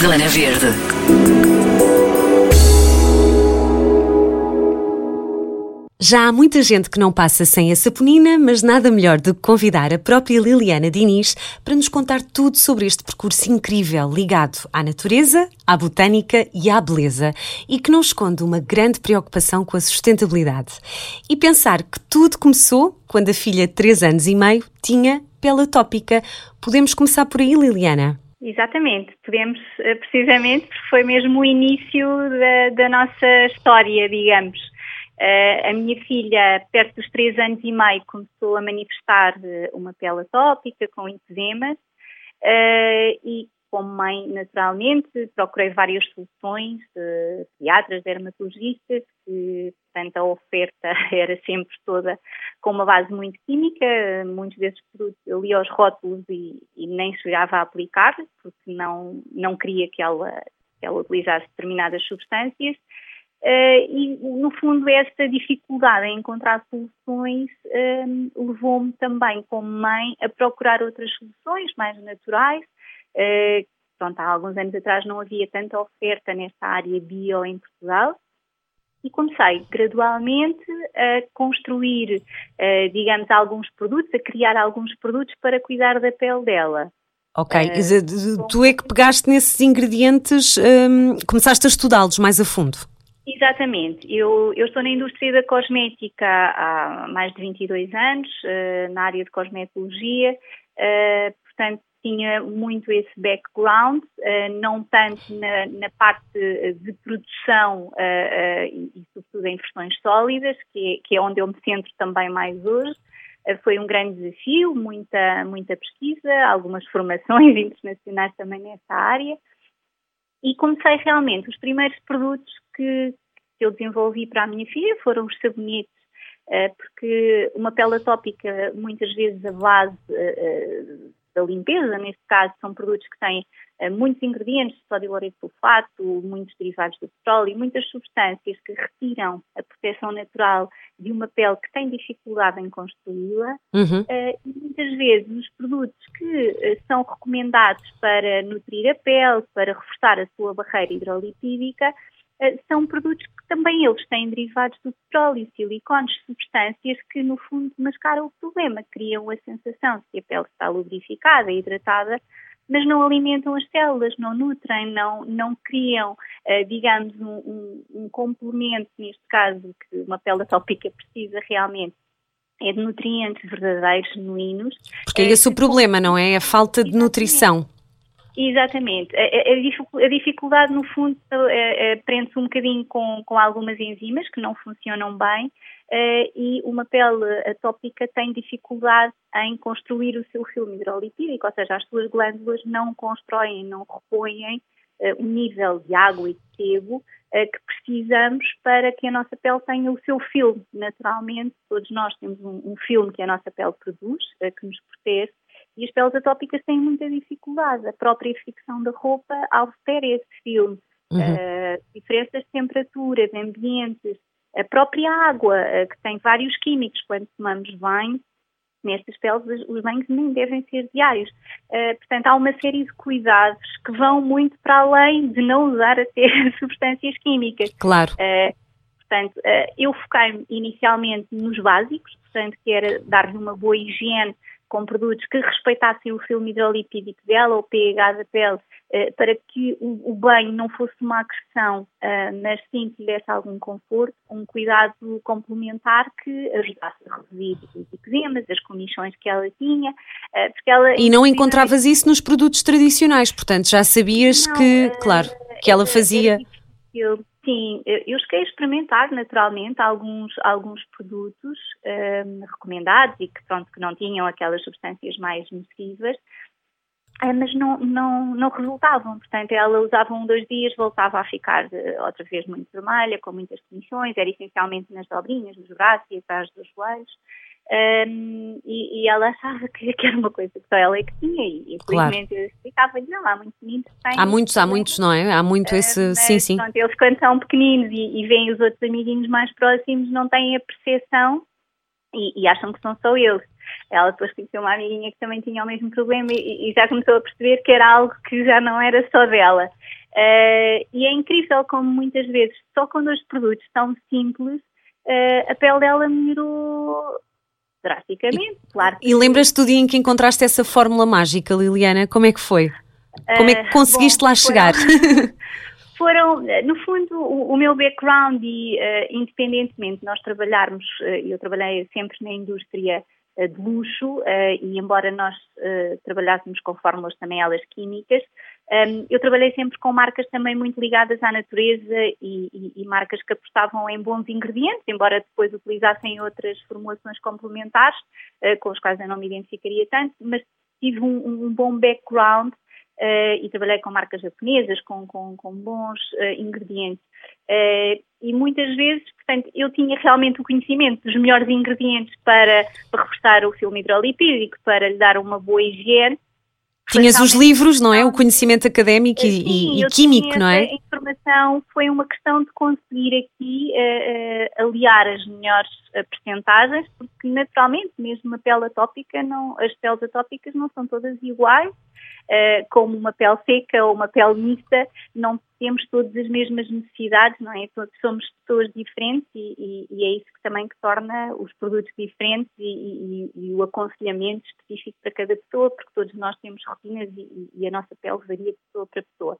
Zona Verde. Já há muita gente que não passa sem a saponina, mas nada melhor do que convidar a própria Liliana Diniz para nos contar tudo sobre este percurso incrível ligado à natureza, à botânica e à beleza e que não esconde uma grande preocupação com a sustentabilidade. E pensar que tudo começou quando a filha de 3 anos e meio tinha pele atópica. Podemos começar por aí, Liliana? Exatamente, podemos, eh, precisamente, porque foi mesmo o início da, da nossa história, digamos. Uh, a minha filha, perto dos três anos e meio, começou a manifestar eh, uma pele atópica com uh, e, como mãe, naturalmente, procurei várias soluções de pediatras, dermatologistas, que, portanto, a oferta era sempre toda com uma base muito química, muitos desses produtos eu lia os rótulos e, e nem chegava a aplicar, porque não, não queria que ela, que ela utilizasse determinadas substâncias. Uh, e, no fundo, esta dificuldade em encontrar soluções uh, levou-me também, como mãe, a procurar outras soluções mais naturais. Uh, pronto, há alguns anos atrás não havia tanta oferta nesta área bio em Portugal. E comecei gradualmente a construir, digamos, alguns produtos, a criar alguns produtos para cuidar da pele dela. Ok, uh, tu é que pegaste nesses ingredientes, um, começaste a estudá-los mais a fundo. Exatamente. Eu, eu estou na indústria da cosmética há mais de 22 anos, uh, na área de cosmetologia, uh, portanto tinha muito esse background, uh, não tanto na, na, parte de produção e, e, sobretudo em versões sólidas, que é, que é, onde eu me centro também mais hoje. foi um grande desafio, muita, muita pesquisa, algumas formações internacionais também nessa área e comecei realmente, os primeiros produtos que, que eu desenvolvi para a minha filha foram os sabonetes, porque uma pele atópica, muitas vezes a base da limpeza, neste caso, são produtos que têm uh, muitos ingredientes, sódio laureto sulfato, muitos derivados do petróleo, muitas substâncias que retiram a proteção natural de uma pele que tem dificuldade em construí-la. Uhum. Uh, e muitas vezes os produtos que uh, são recomendados para nutrir a pele, para reforçar a sua barreira hidrolipídica, são produtos que também eles têm derivados do petróleo, silicones, substâncias que no fundo mascaram o problema, criam a sensação de que a pele está lubrificada, hidratada, mas não alimentam as células, não nutrem, não, não criam, uh, digamos, um, um, um, complemento, neste caso, que uma pele atópica precisa realmente, é de nutrientes verdadeiros, genuínos. Porque é esse o problema, não é? A falta de nutrição. Exatamente. A, a, dificuldade, no fundo, é, é, prende-se um bocadinho com, com algumas enzimas que não funcionam bem é, e uma pele atópica tem dificuldade em construir o seu filme hidrolipídico, ou seja, as suas glândulas não constroem, não repõem é, o nível de água e de sebo é, que precisamos para que a nossa pele tenha o seu filme. Naturalmente, todos nós temos um, um filme que a nossa pele produz, que nos protege, e as peles atópicas têm muita dificuldade. A própria fricção da roupa altera esse filme. Uhum. Uh, diferenças de temperatura, de ambientes, a própria água, uh, que tem vários químicos quando tomamos banho, nestas peles os banhos nem devem ser diários. Uh, portanto, há uma série de cuidados que vão muito para além de não usar até substâncias químicas. Claro. Uh, portanto, uh, eu foquei-me inicialmente nos básicos, portanto, que era dar-lhe uma boa higiene com produtos que respeitassem o filme hidrolipídico dela, o pH da pele, eh, para que o, banho não fosse uma agressão, eh, mas sim que desse algum conforto, um cuidado complementar que ajudasse a reduzir os eczemas, as comissões que ela tinha. Eh, porque ela, e não encontravas isso nos produtos tradicionais, portanto já sabias não, que, claro, que ela fazia. Eu, Sim, eu cheguei a experimentar naturalmente alguns, alguns produtos um, recomendados e que, pronto, que não tinham aquelas substâncias mais nocivas, eh, mas não, não, não resultavam. Portanto, ela usava um, dois dias, voltava a ficar uh, outra vez muito vermelha, com muitas comissões, era essencialmente nas dobrinhas, dos braços e atrás dos joelhos. Um, e, e, ela achava que, que, era uma coisa que só ela é que tinha e infelizmente claro. eu explicava-lhe, não, há muitos meninos que têm. Há muitos, há muitos, não é? Há muito esse, sim, sim. Pronto, eles quando são pequeninos e, e veem os outros amiguinhos mais próximos não têm a percepção e, e acham que são só eles. Ela depois conheceu uma amiguinha que também tinha o mesmo problema e, e, já começou a perceber que era algo que já não era só dela. Uh, e é incrível como muitas vezes, só quando os produtos são simples, uh, a pele dela melhorou drasticamente, claro. E lembras-te do dia em que encontraste essa fórmula mágica, Liliana? Como é que foi? Como é que conseguiste uh, bom, lá chegar? Foram, no fundo, o, o meu background e, uh, independentemente de nós trabalharmos, uh, eu trabalhei sempre na indústria de luxo e embora nós trabalhássemos com fórmulas também elas químicas, um, eu trabalhei sempre com marcas também muito ligadas à natureza e, e, e, marcas que apostavam em bons ingredientes, embora depois utilizassem outras formulações complementares, com as quais eu não me identificaria tanto, mas tive um, um bom background uh, e trabalhei com marcas japonesas, com, com, com bons uh, ingredientes. Uh, e muitas vezes, portanto, eu tinha realmente o conhecimento dos melhores ingredientes para, para reforçar o filme hidrolipídico, para lhe dar uma boa higiene. Tinhas os livros, não é? O conhecimento académico e, sim, e, químico, não é? A informação foi uma questão de conseguir aqui uh, uh, aliar as melhores uh, percentagens, porque naturalmente, mesmo a pele atópica, não, as peles atópicas não são todas iguais como uma pele seca ou uma pele mista, não temos todas as mesmas necessidades, não é? Todos somos pessoas diferentes e, e, e é isso que também que torna os produtos diferentes e, e, o aconselhamento específico para cada pessoa, porque todos nós temos rotinas e, a nossa pele varia de pessoa para pessoa.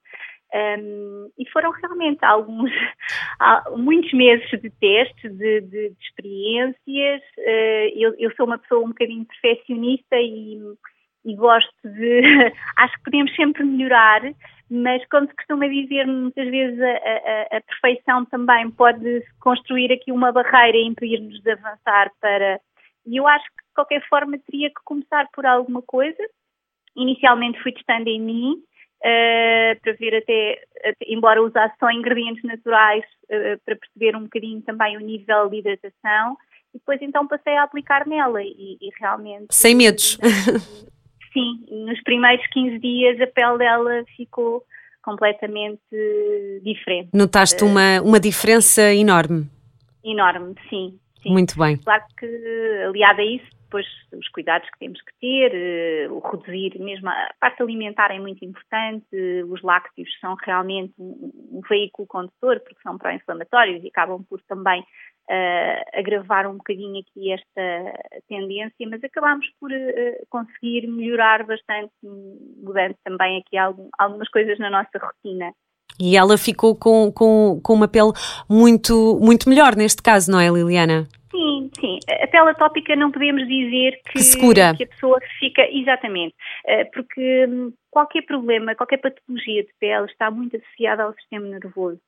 Um, e foram realmente alguns, muitos meses de testes, de, de, de experiências. Uh, eu, eu, sou uma pessoa um bocadinho perfeccionista e e gosto de. acho que podemos sempre melhorar, mas como se costuma dizer, muitas vezes a, a, a perfeição também pode construir aqui uma barreira e impedir-nos de avançar para. E eu acho que de qualquer forma teria que começar por alguma coisa. Inicialmente fui testando em mim, uh, para ver até, até, embora usasse só ingredientes naturais, uh, para perceber um bocadinho também o nível de hidratação. E depois então passei a aplicar nela e, e realmente. Sem medos. sim, nos primeiros 15 dias a pele dela ficou completamente diferente. Notaste uma, uma diferença enorme? Enorme, sim, sim. Muito bem. Claro que, aliado a isso, depois os cuidados que temos que ter, eh, o reduzir, mesmo a parte alimentar é muito importante, os lácteos são realmente um, um veículo condutor porque são pró-inflamatórios e acabam por também uh, agravar um bocadinho aqui esta tendência, mas acabámos por uh, conseguir melhorar bastante, mudando também aqui algum, algumas coisas na nossa rotina. E ela ficou com, com, com uma pele muito, muito melhor neste caso, não é, Liliana? Sim, sim. A pele atópica não podemos dizer que, que, que a pessoa fica. Exatamente. Eh, porque hum, qualquer problema, qualquer patologia de pele está muito associada ao sistema nervoso.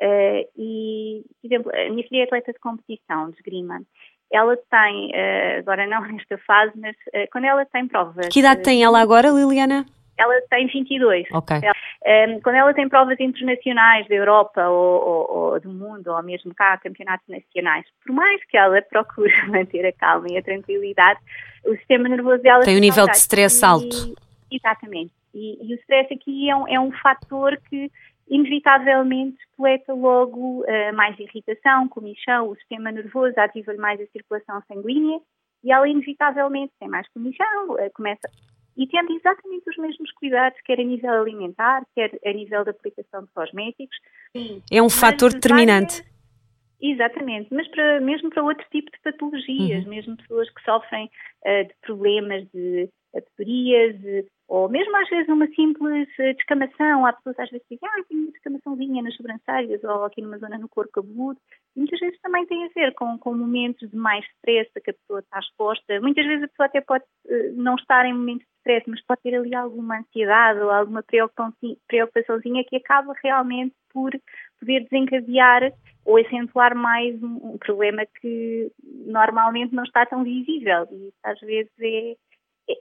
Uh, e, por exemplo, a minha filha é atleta de competição, de esgrima. Ela tem, uh, agora não nesta fase, mas uh, quando ela tem provas. Que idade tem ela agora, Liliana? Ela tem 22. Ok. Ela, um, quando ela tem provas internacionais da Europa ou, ou, ou, do mundo, ou mesmo cá, campeonatos nacionais, por mais que ela procure manter a calma e a tranquilidade, o sistema nervoso dela. Tem um nível de stress alto. Exatamente. E, e, o stress aqui é um, é um fator que inevitavelmente coleta logo uh, mais irritação, comichão, o sistema nervoso ativa-lhe mais a circulação sanguínea e ela inevitavelmente tem mais comichão, uh, começa e tendo exatamente os mesmos cuidados, quer a nível alimentar, quer a nível da aplicação de cosméticos. Sim. É um fator determinante. Várias, exatamente, mas para, mesmo para outro tipo de patologias, uhum. mesmo pessoas que sofrem uh, de problemas de aterias, ou mesmo às vezes uma simples eh, descamação. Há pessoas às vezes que dizem, ah, tenho uma descamaçãozinha nas sobrancelhas ou aqui numa zona no corpo cabeludo. Muitas vezes também tem a ver com, com momentos de mais stress a que a pessoa está exposta. Muitas vezes a pessoa até pode uh, não estar em momentos de stress, mas pode ter ali alguma ansiedade ou alguma preocupaçãozinha que acaba realmente por poder desencadear ou acentuar mais um, um problema que normalmente não está tão visível. E às vezes é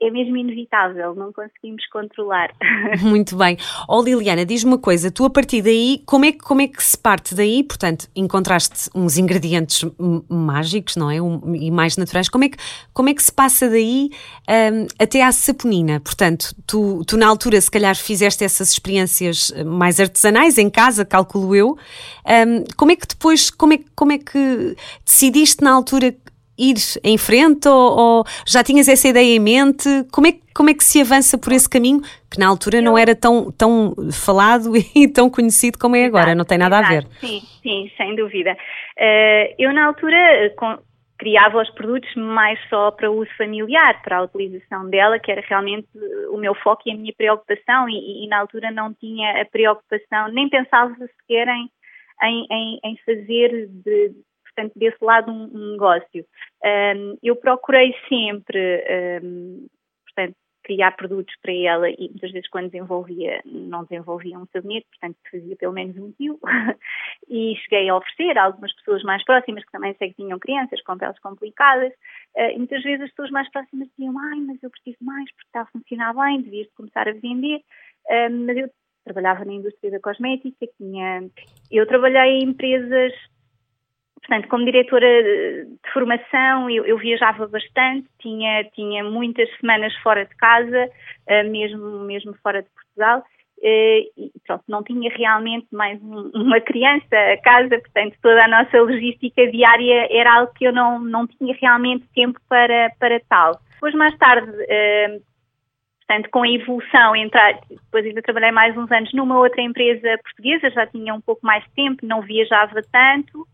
é mesmo inevitável, não conseguimos controlar. Muito bem. Oh Liliana, diz-me uma coisa, tu a partir daí, como é, como é que se parte daí? Portanto, encontraste uns ingredientes mágicos, não é? Um, e mais naturais. Como é que, como é que se passa daí um, até à saponina? Portanto, tu, tu na altura se calhar fizeste essas experiências mais artesanais em casa, calculo eu. Um, como é que depois, como é, como é que decidiste na altura ir em frente ou, ou, já tinhas essa ideia em mente? Como é, como é que se avança por esse caminho que na altura não era tão, tão falado e tão conhecido como é agora? Não tem nada a ver. Sim, sim, sem dúvida. Uh, eu na altura com, criava os produtos mais só para uso familiar, para a utilização dela, que era realmente o meu foco e a minha preocupação e, e na altura não tinha a preocupação, nem pensava sequer em, em, em, em fazer de, portanto, desse lado um, um negócio. Um, eu procurei sempre, um, portanto, criar produtos para ela e muitas vezes quando desenvolvia, não desenvolvia um sabonete, portanto fazia pelo menos um tio e cheguei a oferecer a algumas pessoas mais próximas que também sei que tinham crianças com peles complicadas. Uh, e muitas vezes as pessoas mais próximas diziam, ai, mas eu preciso mais porque está a funcionar bem, devias começar a vender, mas eu trabalhava na indústria da cosmética, tinha, eu trabalhei em empresas Portanto, como diretora de formação, eu, eu, viajava bastante, tinha, tinha muitas semanas fora de casa, uh, mesmo, mesmo fora de Portugal, uh, e pronto, não tinha realmente mais um, uma criança a casa, portanto, toda a nossa logística diária era algo que eu não, não tinha realmente tempo para, para tal. Depois, mais tarde, uh, portanto, com a evolução, entrar, depois ainda trabalhei mais uns anos numa outra empresa portuguesa, já tinha um pouco mais de tempo, não viajava tanto,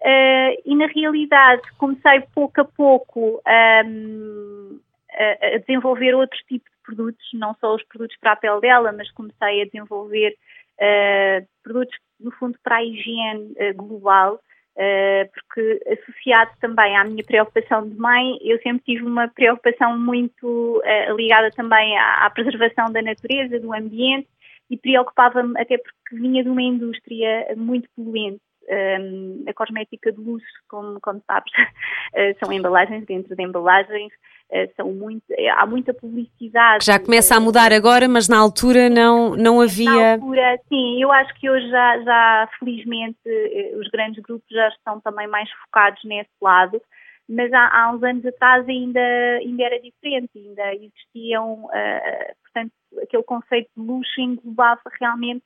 Uh, e na realidade comecei pouco a pouco um, a, desenvolver outros tipos de produtos, não só os produtos para a pele dela, mas comecei a desenvolver uh, produtos no fundo para a higiene uh, global, porque associado também à minha preocupação de mãe, eu sempre tive uma preocupação muito ligada também à, à preservação da natureza, do ambiente, e preocupava-me até porque vinha de uma indústria muito poluente um, a cosmética de luxo, como, como sabes, uh, são embalagens dentro de embalagens, uh, são muito, há muita publicidade. Já começa a mudar agora, mas na altura não, não havia. Na altura, sim, eu acho que hoje já, já felizmente eh, os grandes grupos já estão também mais focados nesse lado mas há, há, uns anos atrás ainda, ainda era diferente, ainda existiam, uh, portanto, aquele conceito de luxo englobava realmente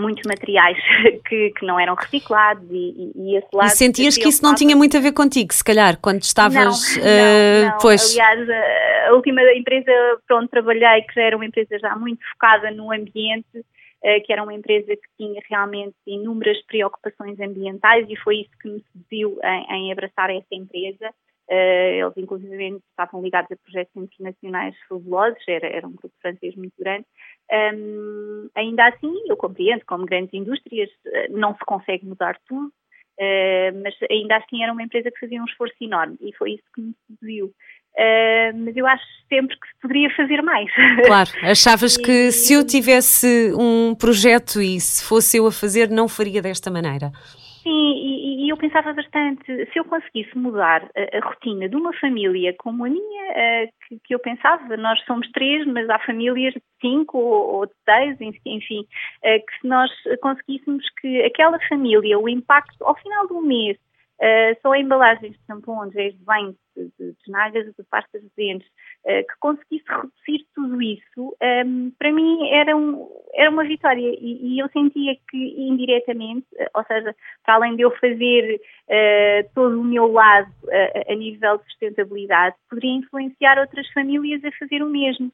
muitos materiais que, que não eram reciclados e, e, e esse lado... E sentias que isso não tinha muito a ver contigo, se calhar, quando estavas... Não, uh, não, não. Pois... Aliás, a última empresa para onde trabalhei, que já era uma empresa já muito focada no ambiente, uh, que era uma empresa que tinha realmente inúmeras preocupações ambientais e foi isso que me seduziu em, em abraçar essa empresa. Eles, inclusive, estavam ligados a projetos internacionais fabulosos, era, era um grupo francês muito grande. Um, ainda assim, eu compreendo, como grandes indústrias, eh, não se consegue mudar tudo, uh, mas ainda assim era uma empresa que fazia um esforço enorme e foi isso que me seduziu. Uh, mas eu acho sempre que se poderia fazer mais. Claro, achavas e, que se eu tivesse um projeto e se fosse eu a fazer, não faria desta maneira? Sim, e, e, eu pensava bastante, se eu conseguisse mudar a, a rotina de uma família como a minha, que, que, eu pensava, nós somos três, mas há famílias de cinco ou, de seis, enfim, uh, que se nós conseguíssemos que aquela família, o impacto ao final do mês, Uh, só embalagens de tampões, de banho, de, de, de nagas, de pastas de dentes, uh, que conseguisse reduzir tudo isso, um, ehm, para mim era, um, era uma vitória e, e, eu sentia que indiretamente, uh, ou seja, para além de eu fazer todo o meu lado a nível de sustentabilidade, poderia influenciar outras famílias a fazer o mesmo.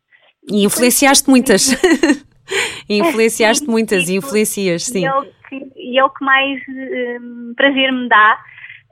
E influenciaste muitas. influenciaste muitas, e influencias, sim. E é o que, é o que mais um, prazer me dá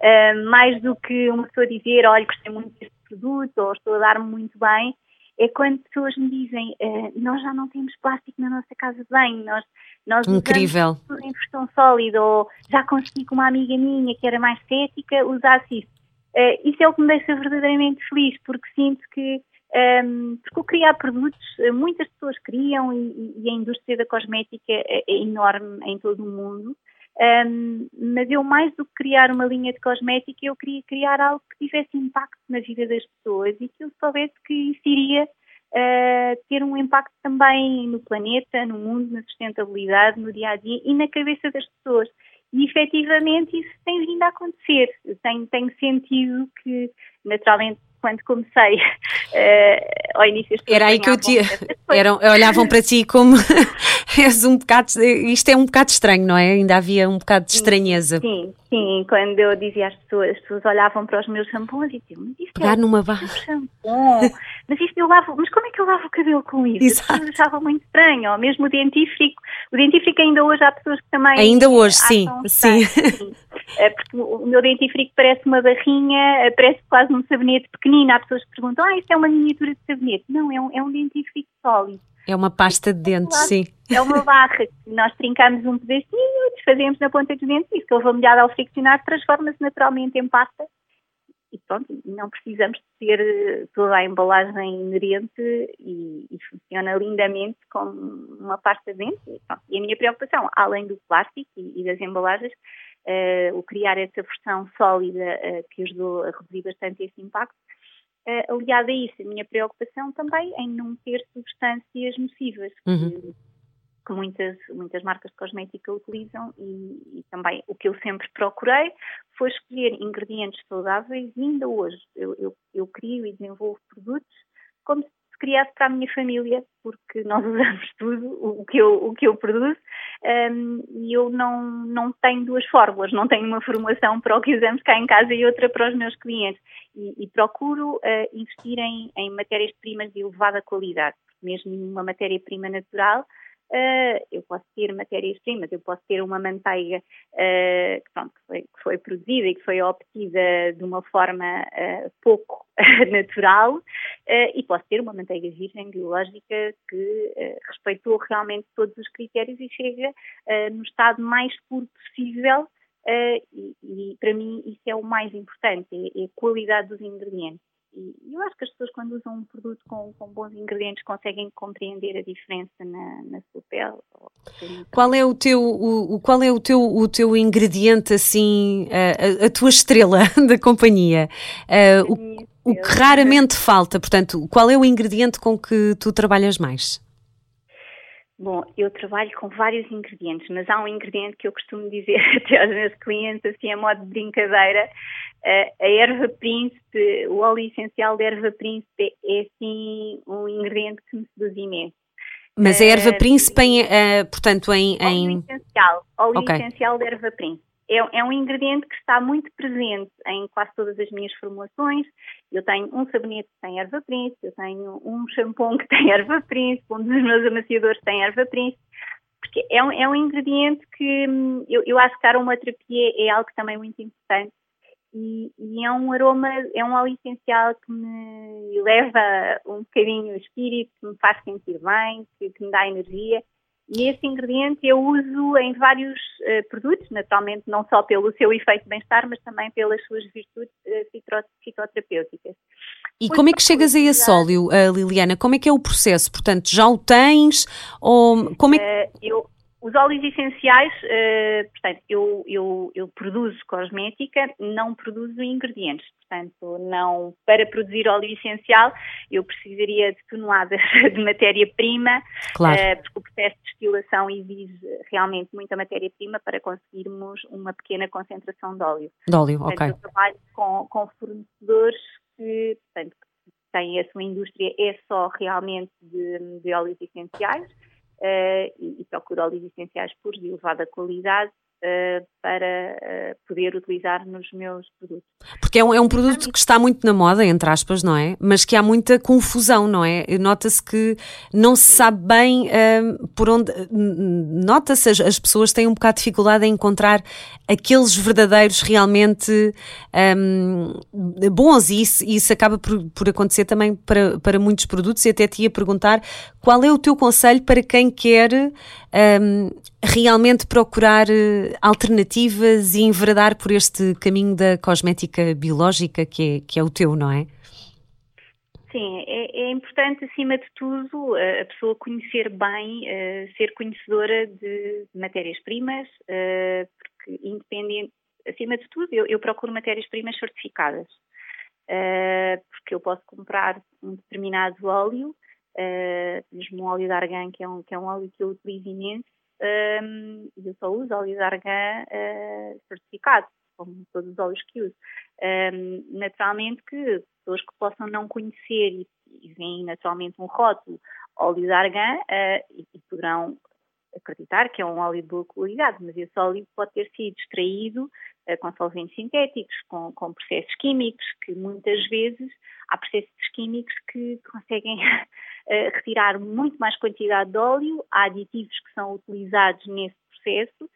uh, mais do que uma pessoa dizer, olha, gostei muito deste produto ou estou a dar-me muito bem, é quando pessoas me dizem, uh, nós já não temos plástico na nossa casa de banho, nós, nós Incrível. tudo em versão sólida, ou já consegui com uma amiga minha que era mais cética, usasse isso. Uh, isso é o que me deixa verdadeiramente feliz, porque sinto que um, ehm, porque o criar produtos, muitas pessoas criam e, e, a indústria da cosmética é, é enorme em todo o mundo. Um, mas eu, mais do que criar uma linha de cosmética, eu queria criar algo que tivesse impacto na vida das pessoas e que eu soubesse que isso iria uh, ter um impacto também no planeta, no mundo, na sustentabilidade, no dia a dia e na cabeça das pessoas. E efetivamente isso tem vindo a acontecer. Tenho, tenho sentido que, naturalmente, quando comecei uh, ao início. Era aí que eu tinha. Eram, olhavam para ti como és um bocado. Isto é um bocado estranho, não é? Ainda havia um bocado de estranheza. Sim, sim. Quando eu dizia às pessoas, as pessoas olhavam para os meus shampoos e diziam, mas isto Pegar é numa barra. shampoo. mas isto eu lavo, mas como é que eu lavo o cabelo com isso? Exato. As pessoas achavam muito estranho, ou mesmo o dentífrico. O dentífrico ainda hoje há pessoas que também. Ainda hoje, sim, sim. sim. É, porque o meu dentífrico parece uma barrinha, parece quase um sabonete pequenino. Há pessoas que perguntam, ah, isto é uma miniatura de sabonete. Não, é um, é um dentífrico sólido. É uma pasta de dentes, sim. É uma barra que nós trincamos um pedacinho, desfazemos na ponta dos dentes e se houve molhada ao friccionar transforma-se naturalmente em pasta e pronto, não precisamos de ter eh, toda a embalagem inerente e, e funciona lindamente com uma pasta de dentes. E, e, a minha preocupação, além do plástico e, e das embalagens, o criar essa versão sólida uh, que ajudou a reduzir bastante esse impacto, uh, aliado a isso, a minha preocupação também em não ter substâncias nocivas, uhum. que, que, muitas, muitas marcas de cosmética utilizam e, e, também o que eu sempre procurei foi escolher ingredientes saudáveis e ainda hoje eu, eu, eu crio e desenvolvo produtos como se criasse para a minha família, porque nós usamos tudo o que eu, o que eu produzo e eu não, não tenho duas fórmulas, não tenho uma formulação para o que usamos cá em casa e outra para os meus clientes. E, e procuro uh, investir em, em matérias-primas de elevada qualidade, mesmo numa matéria-prima natural, Uh, eu posso ter matérias-primas, eu posso ter uma manteiga uh, que, pronto, que, foi, que, foi, produzida e que foi obtida de uma forma uh, pouco natural e posso ter uma manteiga virgem biológica que respeitou realmente todos os critérios e chega no estado mais puro possível e, e, para mim isso é o mais importante, é, é a qualidade dos ingredientes. E eu acho que as pessoas, quando usam um produto com, com bons ingredientes, conseguem compreender a diferença na, na sua pele. Qual é o teu, o, qual é o teu, o teu ingrediente, assim, a, a tua estrela da companhia? Uh, o, o que raramente falta, portanto, qual é o ingrediente com que tu trabalhas mais? Bom, eu trabalho com vários ingredientes, mas há um ingrediente que eu costumo dizer até aos meus clientes, assim, a modo de brincadeira, a erva príncipe, o óleo essencial de erva príncipe é assim um ingrediente que me seduz imenso. Mas a erva príncipe, em, uh, portanto, em, em... Óleo essencial, óleo okay. essencial de erva príncipe. É, é, um ingrediente que está muito presente em quase todas as minhas formulações. Eu tenho um sabonete que tem erva príncipe, eu tenho um shampoo que tem erva príncipe, um dos meus amaciadores tem erva príncipe, porque é um, é um ingrediente que hum, eu, eu acho que a aromaterapia é algo também muito importante e, e, é um aroma, é um óleo essencial que me leva um bocadinho o espírito, que me faz sentir bem, que, que me dá energia. E esse ingrediente eu uso em vários uh, produtos, naturalmente não só pelo seu efeito de bem-estar, mas também pelas suas virtudes uh, fitoterapêuticas. E como é que chegas a esse óleo, uh, Liliana? Como é que é o processo? Portanto, já o tens? Ou como é que... eu, os óleos essenciais, uh, portanto, eu, eu, eu, produzo cosmética, não produzo ingredientes. Portanto, não, para produzir óleo essencial, eu precisaria de toneladas de matéria-prima, claro. uh, porque o processo de destilação exige realmente muita matéria-prima para conseguirmos uma pequena concentração de óleo. De óleo, portanto, ok. Eu trabalho com, com fornecedores que, portanto, têm a sua indústria é só realmente de, de óleos essenciais e, e procuro óleos essenciais puros de elevada qualidade para uh, poder utilizar nos meus produtos. Porque é um, é um produto que está muito na moda, entre aspas, não é? Mas que há muita confusão, não é? Nota-se que não se sabe bem uh, por onde. Nota-se, as, as, pessoas têm um bocado de dificuldade em encontrar aqueles verdadeiros realmente um, bons, e isso, isso acaba por, por acontecer também para, para muitos produtos. E até te ia perguntar qual é o teu conselho para quem quer um, realmente procurar alternativas e enveredar por este caminho da cosmética biológica que é, que é o teu, não é? Sim, é, é importante, acima de tudo, a pessoa conhecer bem, uh, ser conhecedora de matérias-primas, uh, porque independente, acima de tudo, eu, eu procuro matérias-primas certificadas, uh, porque eu posso comprar um determinado óleo, mesmo um óleo de argan, que é um, que é um óleo que eu utilizo imenso, um, eu só uso óleo de argan uh, certificado, como todos os óleos que uso. Um, naturalmente que pessoas que possam não conhecer e, e veem naturalmente um rótulo óleo de argan uh, e, e, poderão acreditar que é um óleo de boa qualidade, mas esse óleo pode ter sido extraído uh, com solventes sintéticos, com, com, processos químicos, que muitas vezes há processos químicos que conseguem retirar muito mais quantidade de óleo, há aditivos que são utilizados nesse processo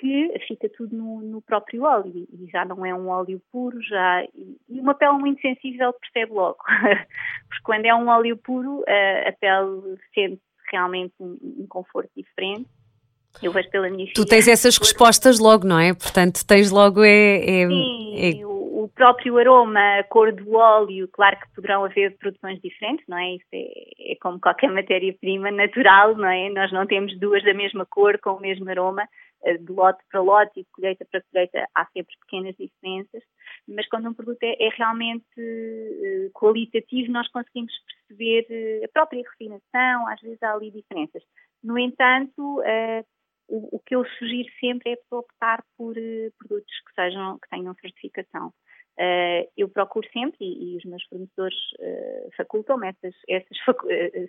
que fica tudo no, no, próprio óleo e já não é um óleo puro, já e uma pele muito sensível percebe logo, porque quando é um óleo puro a, a pele sente realmente um, um, conforto diferente. Eu vejo pela minha filha. Tu tens essas respostas logo, não é? Portanto, tens logo é, é, Sim, é... Próprio aroma, a cor do óleo, claro que poderão haver produções diferentes, não é? Isso é, é como qualquer matéria-prima natural, não é? Nós não temos duas da mesma cor com o mesmo aroma eh, de lote para lote e de colheita para colheita há sempre pequenas diferenças, mas quando um produto é, é realmente uh, qualitativo, nós conseguimos perceber uh, a própria refinação, às vezes há ali diferenças. No entanto, o, que eu sugiro sempre é optar por produtos que, sejam, que tenham certificação. Eu procuro sempre, e, os meus fornecedores facultam-me essas, essas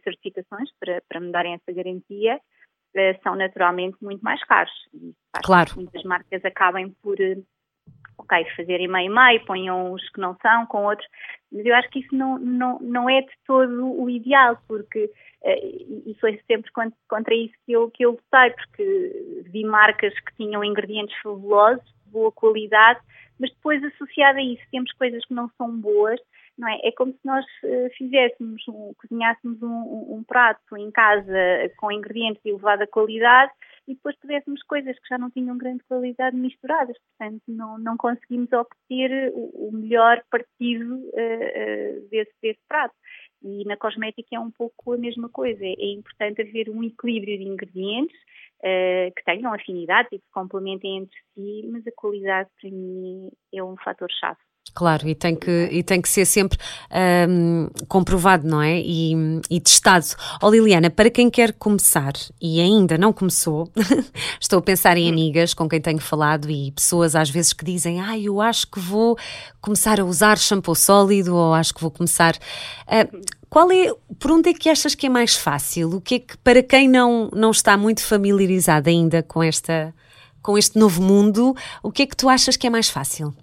certificações para, para me darem essa garantia, eh, são naturalmente muito mais caros. E claro. muitas marcas acabem por, eh, ok, fazerem meio meio, ponham os que não são com outros, mas eu acho que isso não, não, não é de todo o ideal, porque e foi sempre contra, contra isso que eu, que eu lutei, porque vi marcas que tinham ingredientes fabulosos, de boa qualidade, mas depois associado a isso temos coisas que não são boas não é? É como se nós uh, fizéssemos, cozinhássemos um, um, prato em casa com ingredientes de elevada qualidade e depois tivéssemos coisas que já não tinham grande qualidade misturadas, portanto não, não conseguimos obter o, o melhor partido uh, desse, desse prato. E na cosmética é um pouco a mesma coisa, é importante haver um equilíbrio de ingredientes uh, que tenham afinidade e que se complementem entre si, mas a qualidade para mim é um fator-chave. Claro, e tem que, e tem que ser sempre um, comprovado, não é? E, e, testado. Ó oh, Liliana, para quem quer começar e ainda não começou, estou a pensar em amigas com quem tenho falado e pessoas às vezes que dizem: Ah, eu acho que vou começar a usar shampoo sólido ou acho que vou começar. Uh, qual é, por onde é que achas que é mais fácil? O que é que, para quem não, não está muito familiarizado ainda com, esta, com este novo mundo, o que é que tu achas que é mais fácil?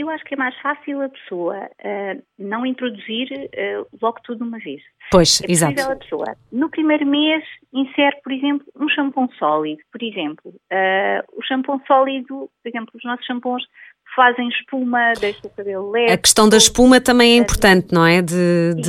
Eu acho que é mais fácil a pessoa uh, não introduzir uh, logo tudo de uma vez. Pois, é exato. a pessoa, no primeiro mês, insere, por exemplo, um shampoo sólido. Por exemplo, uh, o shampoo sólido, por exemplo, os nossos shampoos fazem espuma, deixam o cabelo leve. A questão da espuma também é importante, não é? De, sim, de...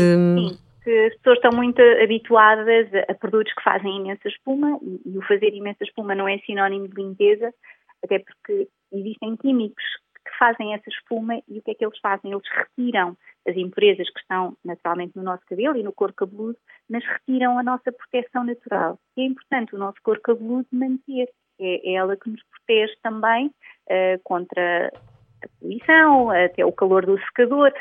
sim. Que as pessoas estão muito habituadas a, produtos que fazem imensa espuma e, e o fazer imensa espuma não é sinónimo de limpeza, até porque existem químicos que fazem essa espuma e o que é que eles fazem? Eles retiram as impurezas que estão naturalmente no nosso cabelo e no couro cabeludo, mas retiram a nossa proteção natural. E é importante o nosso couro cabeludo manter. É, é ela que nos protege também uh, contra a poluição, até o calor do secador,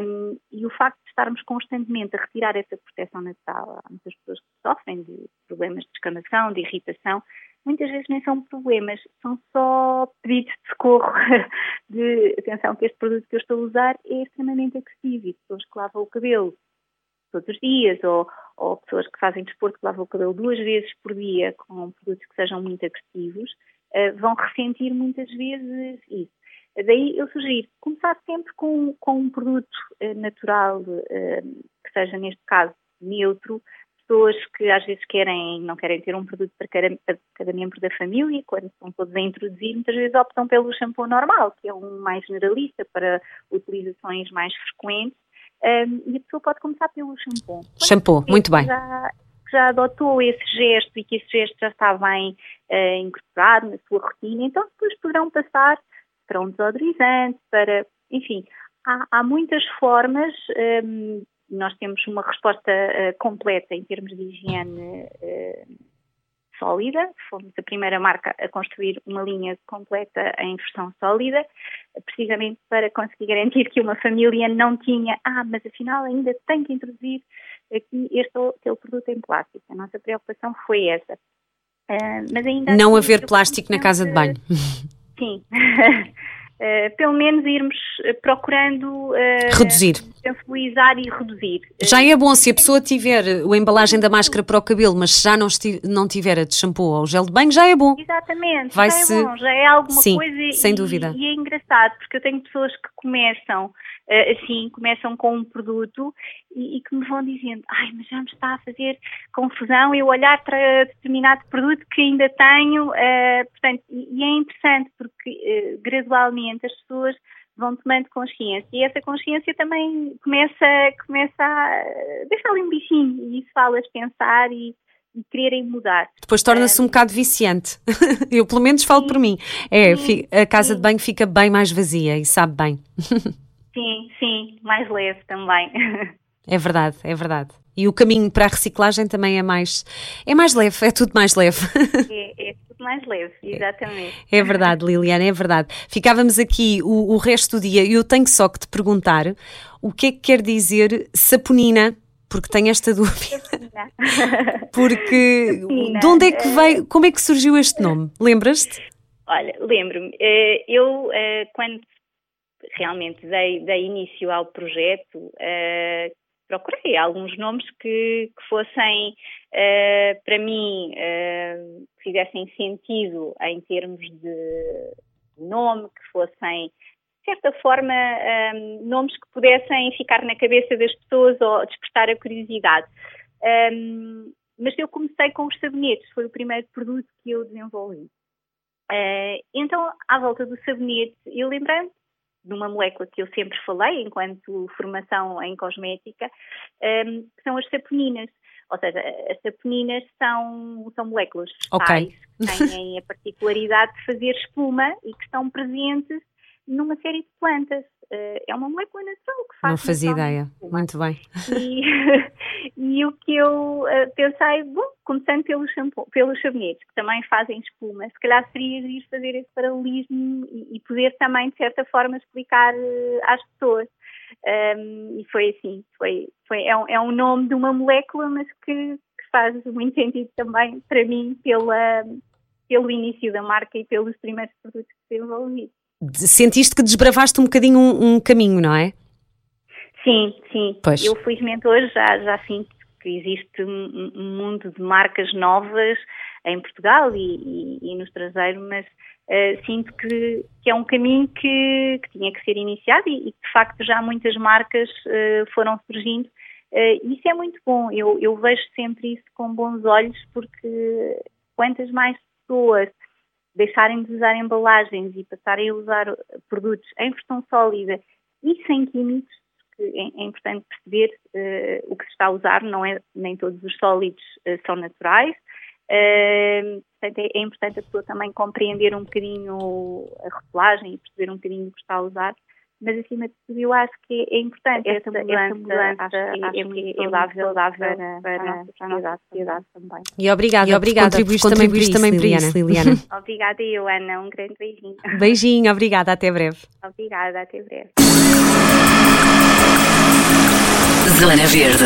um, e o facto de estarmos constantemente a retirar essa proteção natural. Há muitas pessoas que sofrem de problemas de descamação, de irritação, muitas vezes nem são problemas, são só pedidos de socorro, de atenção que este produto que eu estou a usar é extremamente agressivo e pessoas que lavam o cabelo todos os dias ou, ou pessoas que fazem desporto que lavam o cabelo duas vezes por dia com produtos que sejam muito agressivos uh, vão ressentir muitas vezes isso. Daí eu sugiro começar sempre com, com um produto uh, natural, uh, que seja neste caso neutro, pessoas que às vezes querem, não querem ter um produto para cada, para cada membro da família, quando estão todos a introduzir, muitas vezes optam pelo shampoo normal, que é um mais generalista para utilizações mais frequentes, um, e a pessoa pode começar pelo shampoo. Shampoo, muito bem. Já, já adotou esse gesto e que esse gesto já está bem uh, incorporado na sua rotina, então depois poderão passar para um desodorizante, para, enfim, há, há muitas formas um, nós temos uma resposta uh, completa em termos de higiene uh, sólida. Fomos a primeira marca a construir uma linha completa em versão sólida, precisamente para conseguir garantir que uma família não tinha, ah, mas afinal ainda tem que introduzir aqui este ou aquele produto em plástico. A nossa preocupação foi essa. Uh, mas ainda não assim, haver plástico na casa de banho. Sim. Uh, pelo menos irmos procurando uh, reduzir, sensibilizar e reduzir. Já é bom se a pessoa tiver a embalagem da máscara para o cabelo, mas já não, não tiver a de shampoo ou gel de banho, já é bom. Exatamente, Vai já é -se... é bom, já é alguma Sim, coisa. Sem e, dúvida. E é engraçado, porque eu tenho pessoas que começam assim, começam com um produto e, e, que me vão dizendo, ai, mas já me está a fazer confusão eu olhar para determinado produto que ainda tenho, uh, portanto, e, e, é interessante porque uh, gradualmente as pessoas vão tomando consciência e essa consciência também começa, começa a deixar-lhe um bichinho e isso fala-as pensar e, e quererem mudar. Depois torna-se um bocado viciante. Eu, pelo menos, falo sim, por mim. É, sim, a casa sim. de banho fica bem mais vazia e sabe bem. Sim, sim, mais leve também. É verdade, é verdade. E o caminho para a reciclagem também é mais, é mais leve, é tudo mais leve. É, é tudo mais leve, exatamente. É, é verdade, Liliana, é verdade. Ficávamos aqui o, o resto do dia e eu tenho só que te perguntar o que é que quer dizer saponina porque tenho esta dúvida. Porque Saponina. de onde é que veio, como é que surgiu este nome? Lembras-te? Olha, lembro-me. Eh, eu, eh, quando realmente dei, dei início ao projeto, uh, procurei alguns nomes que, que fossem, uh, para mim, uh, que fizessem sentido em termos de nome, que fossem, de certa forma, um, nomes que pudessem ficar na cabeça das pessoas ou despertar a curiosidade. Um, mas eu comecei com os sabonetes, foi o primeiro produto que eu desenvolvi. Uh, então, à volta do sabonete, eu lembrei de uma molécula que eu sempre falei enquanto formação em cosmética, um, que são as saponinas. Ou seja, as saponinas são, são moléculas okay. que têm a particularidade de fazer espuma e que estão presentes numa série de plantas. Uh, é uma molécula natural que faz. Não fazia ideia. Muito bem. E, e, o que eu uh, pensei, bom, começando pelos, pelos sabonetes, que também fazem espuma, se calhar seria ir fazer esse paralelismo e, e, poder também, de certa forma, explicar uh, às pessoas. Um, e foi assim, foi, foi, é, um, é um nome de uma molécula, mas que, que faz muito sentido também para mim pela, pelo início da marca e pelos primeiros produtos que desenvolvi sentiste que desbravaste um bocadinho um, um caminho, não é? Sim, sim. Pois. Eu felizmente hoje já, já sinto que existe um, mundo de marcas novas em Portugal e, e, e no estrangeiro, mas uh, sinto que, que, é um caminho que, que tinha que ser iniciado e, e, de facto já muitas marcas uh, foram surgindo. Uh, isso é muito bom, eu, eu vejo sempre isso com bons olhos porque quantas mais pessoas deixarem de usar embalagens e passarem a usar produtos em versão sólida e sem químicos, é, é importante perceber uh, o que se está a usar, não é, nem todos os sólidos uh, são naturais. Uh, portanto, é, é, importante a pessoa também compreender um bocadinho a rotulagem e perceber um bocadinho o que está a usar mas acima de tudo eu acho que é importante essa, mudança, essa mudança acho que é, muito saudável, saudável para, para, para, a nossa sociedade também. E obrigada, e obrigada por contribuir também, por isso, também por isso, Liliana. obrigada eu, Ana, um grande beijinho. Beijinho, obrigada, até breve. Obrigada, até breve. Zona Verde.